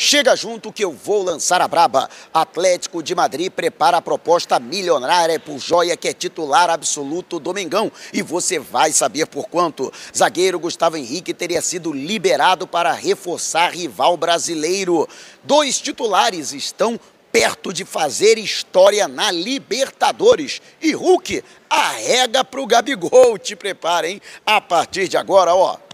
Chega junto que eu vou lançar a braba. Atlético de Madrid prepara a proposta milionária por Joia, que é titular absoluto do Mengão. E você vai saber por quanto. Zagueiro Gustavo Henrique teria sido liberado para reforçar rival brasileiro. Dois titulares estão perto de fazer história na Libertadores. E Hulk arrega para o Gabigol. Te prepara, hein? A partir de agora, ó.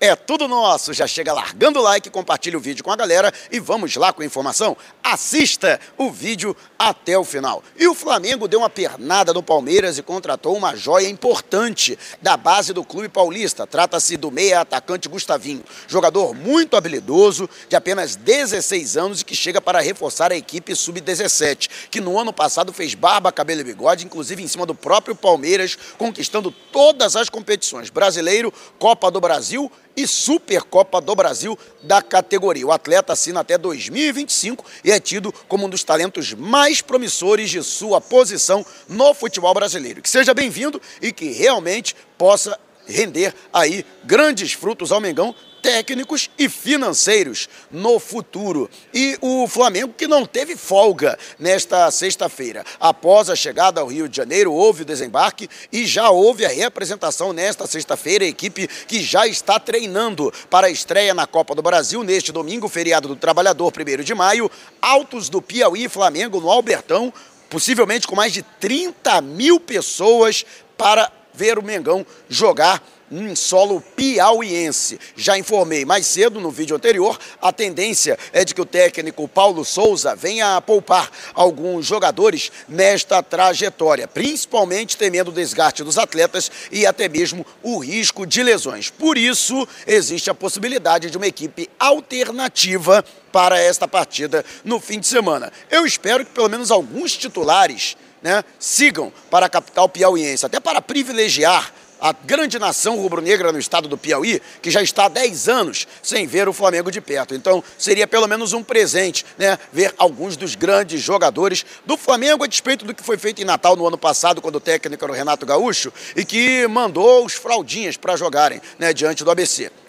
É tudo nosso. Já chega largando o like, compartilha o vídeo com a galera e vamos lá com a informação. Assista o vídeo até o final. E o Flamengo deu uma pernada no Palmeiras e contratou uma joia importante da base do clube paulista. Trata-se do meia atacante Gustavinho, jogador muito habilidoso, de apenas 16 anos e que chega para reforçar a equipe sub-17, que no ano passado fez barba, cabelo e bigode, inclusive em cima do próprio Palmeiras, conquistando todas as competições: Brasileiro, Copa do Brasil e Supercopa do Brasil da categoria. O atleta assina até 2025 e é tido como um dos talentos mais promissores de sua posição no futebol brasileiro. Que seja bem-vindo e que realmente possa render aí grandes frutos ao Mengão técnicos e financeiros no futuro. E o Flamengo que não teve folga nesta sexta-feira. Após a chegada ao Rio de Janeiro, houve o desembarque e já houve a reapresentação nesta sexta-feira, a equipe que já está treinando para a estreia na Copa do Brasil neste domingo, feriado do Trabalhador, 1 de maio, Altos do Piauí e Flamengo no Albertão, possivelmente com mais de 30 mil pessoas para ver o Mengão jogar em solo piauiense. Já informei mais cedo no vídeo anterior, a tendência é de que o técnico Paulo Souza venha a poupar alguns jogadores nesta trajetória, principalmente temendo o desgaste dos atletas e até mesmo o risco de lesões. Por isso, existe a possibilidade de uma equipe alternativa para esta partida no fim de semana. Eu espero que pelo menos alguns titulares né, sigam para a capital piauiense, até para privilegiar a grande nação rubro-negra no estado do Piauí, que já está há 10 anos sem ver o Flamengo de perto. Então, seria pelo menos um presente, né, ver alguns dos grandes jogadores do Flamengo, a despeito do que foi feito em Natal no ano passado, quando o técnico era o Renato Gaúcho, e que mandou os fraldinhas para jogarem, né, diante do ABC.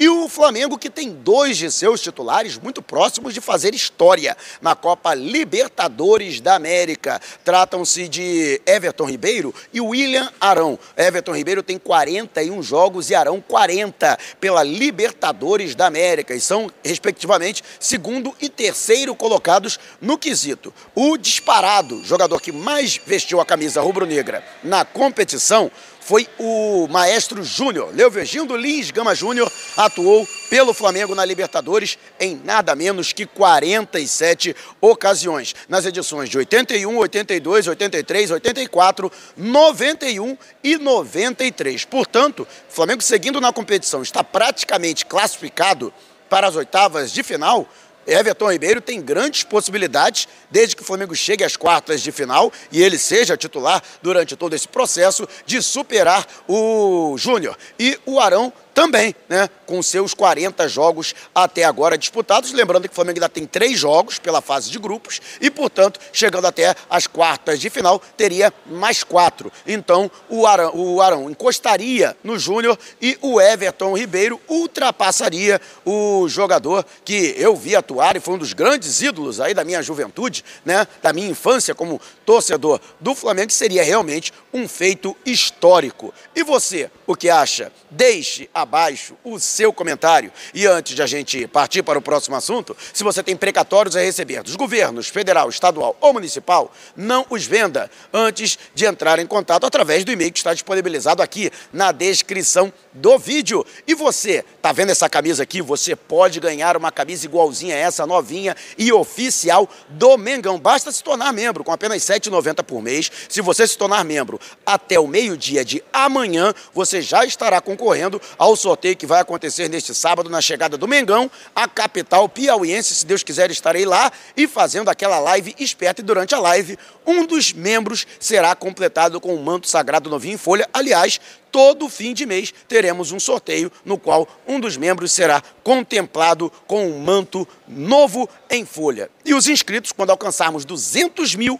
E o Flamengo, que tem dois de seus titulares muito próximos de fazer história na Copa Libertadores da América. Tratam-se de Everton Ribeiro e William Arão. Everton Ribeiro tem 41 jogos e Arão 40 pela Libertadores da América e são, respectivamente, segundo e terceiro colocados no quesito. O disparado jogador que mais vestiu a camisa rubro-negra na competição foi o maestro Júnior. Leovergindo Lins Gama Júnior atuou pelo Flamengo na Libertadores em nada menos que 47 ocasiões. Nas edições de 81, 82, 83, 84, 91 e 93. Portanto, o Flamengo seguindo na competição está praticamente classificado para as oitavas de final Everton Ribeiro tem grandes possibilidades, desde que o Flamengo chegue às quartas de final e ele seja titular durante todo esse processo, de superar o Júnior. E o Arão também, né, com seus 40 jogos até agora disputados. Lembrando que o Flamengo ainda tem três jogos pela fase de grupos e, portanto, chegando até as quartas de final, teria mais quatro. Então, o Arão, o Arão encostaria no Júnior e o Everton Ribeiro ultrapassaria o jogador que eu vi atuar e foi um dos grandes ídolos aí da minha juventude, né, da minha infância como torcedor do Flamengo, seria realmente um feito histórico. E você, o que acha? Deixe a abaixo o seu comentário. E antes de a gente partir para o próximo assunto, se você tem precatórios a receber dos governos federal, estadual ou municipal, não os venda antes de entrar em contato através do e-mail que está disponibilizado aqui na descrição do vídeo. E você, tá vendo essa camisa aqui? Você pode ganhar uma camisa igualzinha a essa, novinha e oficial do Mengão. Basta se tornar membro com apenas R$ 7,90 por mês. Se você se tornar membro até o meio-dia de amanhã, você já estará concorrendo ao sorteio que vai acontecer neste sábado na chegada do Mengão, a capital piauiense. Se Deus quiser, estarei lá e fazendo aquela live esperta. E durante a live, um dos membros será completado com o manto sagrado novinho em folha. Aliás, todo fim de mês teremos um sorteio no qual um dos membros será contemplado com um manto novo em folha. E os inscritos, quando alcançarmos 200 mil,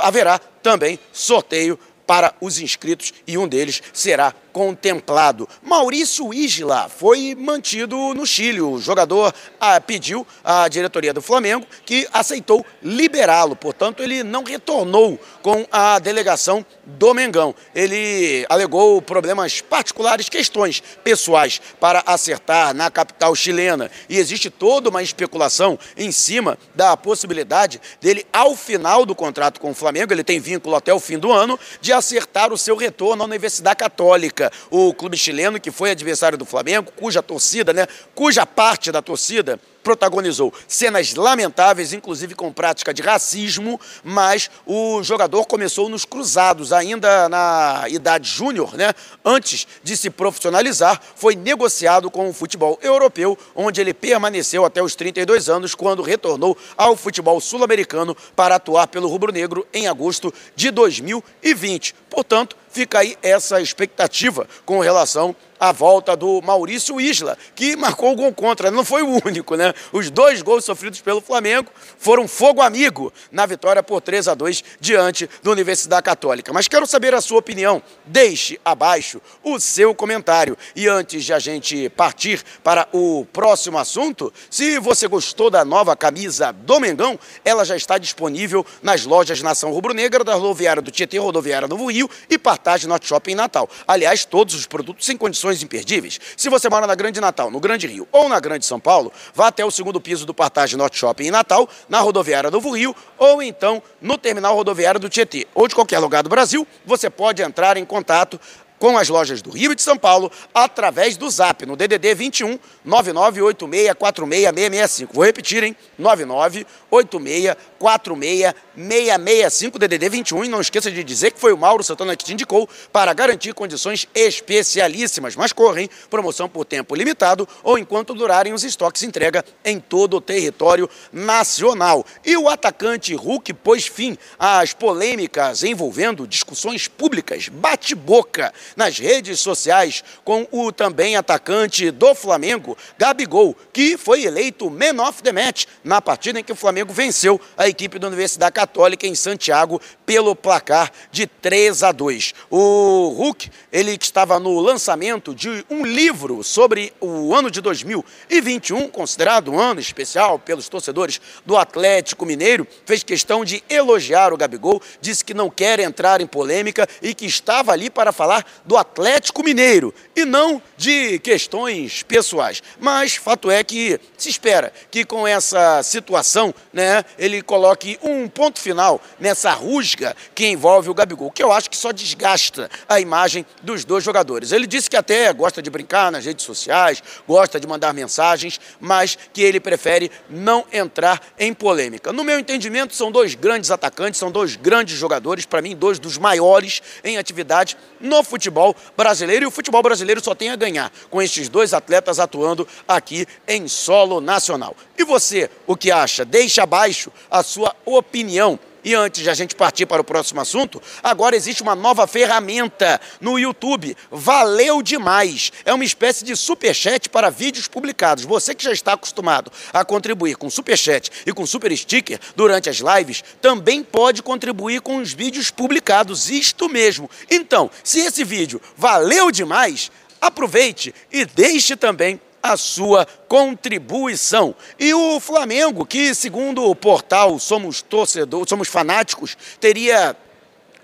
haverá também sorteio para os inscritos e um deles será contemplado. Maurício Isla foi mantido no Chile. O jogador ah, pediu à diretoria do Flamengo que aceitou liberá-lo. Portanto, ele não retornou com a delegação do Mengão. Ele alegou problemas particulares, questões pessoais para acertar na capital chilena. E existe toda uma especulação em cima da possibilidade dele, ao final do contrato com o Flamengo, ele tem vínculo até o fim do ano, de acertar o seu retorno à Universidade Católica o clube chileno, que foi adversário do Flamengo, cuja torcida, né, cuja parte da torcida protagonizou cenas lamentáveis, inclusive com prática de racismo, mas o jogador começou nos cruzados, ainda na idade júnior, né? Antes de se profissionalizar, foi negociado com o futebol europeu, onde ele permaneceu até os 32 anos, quando retornou ao futebol sul-americano para atuar pelo rubro-negro em agosto de 2020. Portanto, fica aí essa expectativa com relação a volta do Maurício Isla, que marcou o gol contra. Não foi o único, né? Os dois gols sofridos pelo Flamengo foram fogo amigo na vitória por 3 a 2 diante da Universidade Católica. Mas quero saber a sua opinião. Deixe abaixo o seu comentário. E antes de a gente partir para o próximo assunto, se você gostou da nova camisa do Mengão, ela já está disponível nas lojas Nação Rubro-Negra, da rodoviária do Tietê, rodoviária Novo Rio e Partage Norte Shopping em Natal. Aliás, todos os produtos sem condições imperdíveis. Se você mora na Grande Natal, no Grande Rio ou na Grande São Paulo, vá até o segundo piso do Partage Norte Shopping em Natal, na rodoviária Novo Rio ou então no terminal rodoviário do Tietê ou de qualquer lugar do Brasil, você pode entrar em contato com as lojas do Rio e de São Paulo através do Zap, no DDD 21 998646665. Vou repetir, hein? 998646665 DDD 21 e não esqueça de dizer que foi o Mauro Santana que te indicou para garantir condições especialíssimas. Mas correm, promoção por tempo limitado ou enquanto durarem os estoques entrega em todo o território nacional. E o atacante Hulk pôs fim às polêmicas envolvendo discussões públicas, bate-boca nas redes sociais com o também atacante do Flamengo, Gabigol, que foi eleito Man of the Match na partida em que o Flamengo venceu a equipe da Universidade Católica em Santiago pelo placar de 3 a 2. O Hulk, ele que estava no lançamento de um livro sobre o ano de 2021, considerado um ano especial pelos torcedores do Atlético Mineiro, fez questão de elogiar o Gabigol, disse que não quer entrar em polêmica e que estava ali para falar do Atlético Mineiro e não de questões pessoais. Mas fato é que se espera que com essa situação, né, ele coloque um ponto final nessa rusga que envolve o Gabigol, que eu acho que só desgasta a imagem dos dois jogadores. Ele disse que até gosta de brincar nas redes sociais, gosta de mandar mensagens, mas que ele prefere não entrar em polêmica. No meu entendimento, são dois grandes atacantes, são dois grandes jogadores, para mim, dois dos maiores em atividade no futebol brasileiro. E o futebol brasileiro só tem a ganhar com estes dois atletas atuando aqui em solo nacional. E você, o que acha? Deixe abaixo a sua opinião. E antes de a gente partir para o próximo assunto, agora existe uma nova ferramenta no YouTube. Valeu demais! É uma espécie de superchat para vídeos publicados. Você que já está acostumado a contribuir com superchat e com super sticker durante as lives, também pode contribuir com os vídeos publicados. Isto mesmo. Então, se esse vídeo valeu demais, aproveite e deixe também a sua contribuição. E o Flamengo, que segundo o portal Somos Torcedores, Somos Fanáticos, teria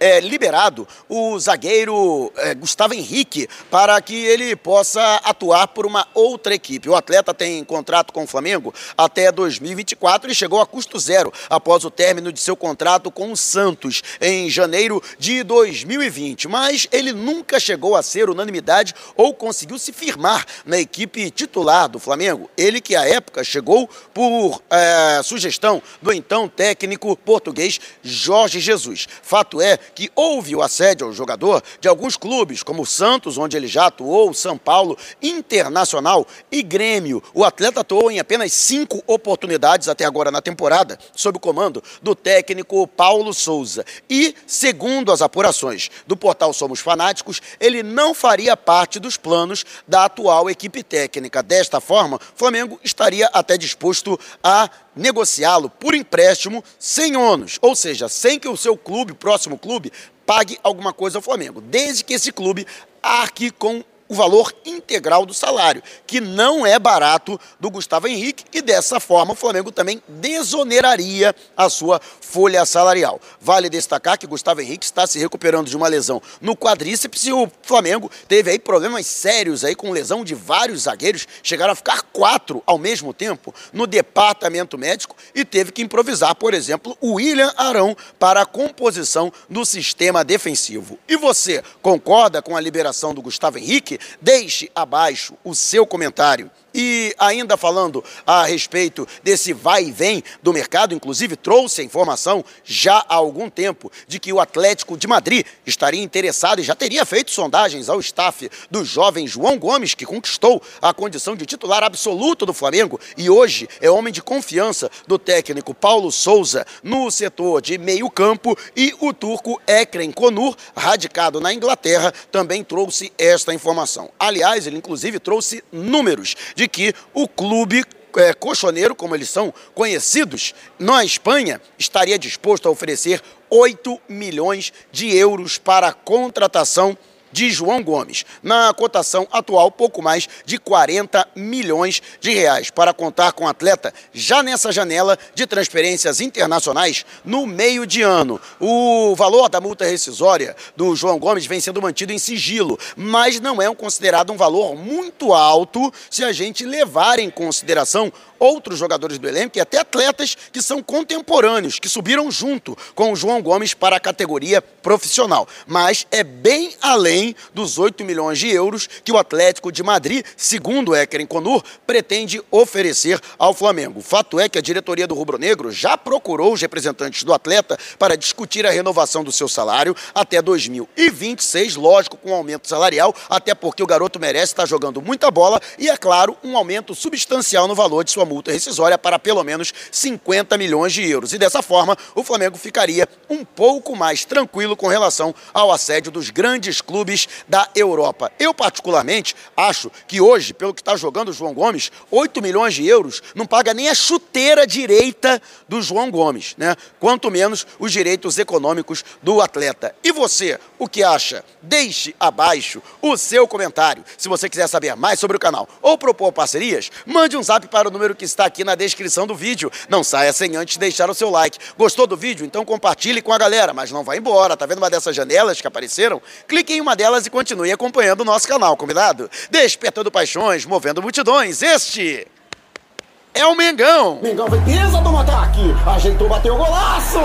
é, liberado o zagueiro é, Gustavo Henrique para que ele possa atuar por uma outra equipe. O atleta tem contrato com o Flamengo até 2024 e chegou a custo zero após o término de seu contrato com o Santos em janeiro de 2020. Mas ele nunca chegou a ser unanimidade ou conseguiu se firmar na equipe titular do Flamengo. Ele que à época chegou por é, sugestão do então técnico português Jorge Jesus. Fato é que houve o assédio ao jogador de alguns clubes, como o Santos, onde ele já atuou, São Paulo, Internacional e Grêmio. O atleta atuou em apenas cinco oportunidades até agora na temporada, sob o comando do técnico Paulo Souza. E, segundo as apurações do portal Somos Fanáticos, ele não faria parte dos planos da atual equipe técnica. Desta forma, Flamengo estaria até disposto a negociá-lo por empréstimo sem ônus, ou seja, sem que o seu clube, próximo clube, pague alguma coisa ao Flamengo, desde que esse clube arque com o valor integral do salário, que não é barato do Gustavo Henrique, e dessa forma o Flamengo também desoneraria a sua folha salarial. Vale destacar que Gustavo Henrique está se recuperando de uma lesão no quadríceps e o Flamengo teve aí problemas sérios aí com lesão de vários zagueiros, chegaram a ficar quatro ao mesmo tempo no departamento médico e teve que improvisar, por exemplo, o William Arão para a composição do sistema defensivo. E você concorda com a liberação do Gustavo Henrique? Deixe abaixo o seu comentário. E ainda falando a respeito desse vai e vem do mercado, inclusive trouxe a informação já há algum tempo de que o Atlético de Madrid estaria interessado e já teria feito sondagens ao staff do jovem João Gomes, que conquistou a condição de titular absoluto do Flamengo e hoje é homem de confiança do técnico Paulo Souza no setor de meio-campo. E o turco Ekrem Konur, radicado na Inglaterra, também trouxe esta informação. Aliás, ele inclusive trouxe números de que o clube é, cochoneiro, como eles são conhecidos, na Espanha, estaria disposto a oferecer 8 milhões de euros para a contratação de João Gomes. Na cotação atual, pouco mais de 40 milhões de reais, para contar com o atleta já nessa janela de transferências internacionais no meio de ano. O valor da multa rescisória do João Gomes vem sendo mantido em sigilo, mas não é considerado um valor muito alto se a gente levar em consideração outros jogadores do elenco e até atletas que são contemporâneos, que subiram junto com o João Gomes para a categoria profissional. Mas é bem além dos 8 milhões de euros que o Atlético de Madrid, segundo Eker Conur, pretende oferecer ao Flamengo. Fato é que a diretoria do Rubro Negro já procurou os representantes do atleta para discutir a renovação do seu salário até 2026, lógico, com um aumento salarial, até porque o garoto merece estar jogando muita bola e, é claro, um aumento substancial no valor de sua multa rescisória para pelo menos 50 milhões de euros. E dessa forma, o Flamengo ficaria um pouco mais tranquilo com relação ao assédio dos grandes clubes da Europa. Eu, particularmente, acho que hoje, pelo que está jogando o João Gomes, 8 milhões de euros não paga nem a chuteira direita do João Gomes, né? Quanto menos os direitos econômicos do atleta. E você, o que acha? Deixe abaixo o seu comentário. Se você quiser saber mais sobre o canal ou propor parcerias, mande um zap para o número que está aqui na descrição do vídeo. Não saia sem antes deixar o seu like. Gostou do vídeo? Então compartilhe com a galera, mas não vai embora. Tá vendo uma dessas janelas que apareceram? Clique em uma delas e continue acompanhando o nosso canal, combinado? Despertando paixões, movendo multidões. Este é o Mengão. Mengão foi pisa do ataque, ajeitou, bateu o golaço.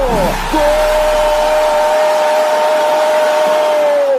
Gol!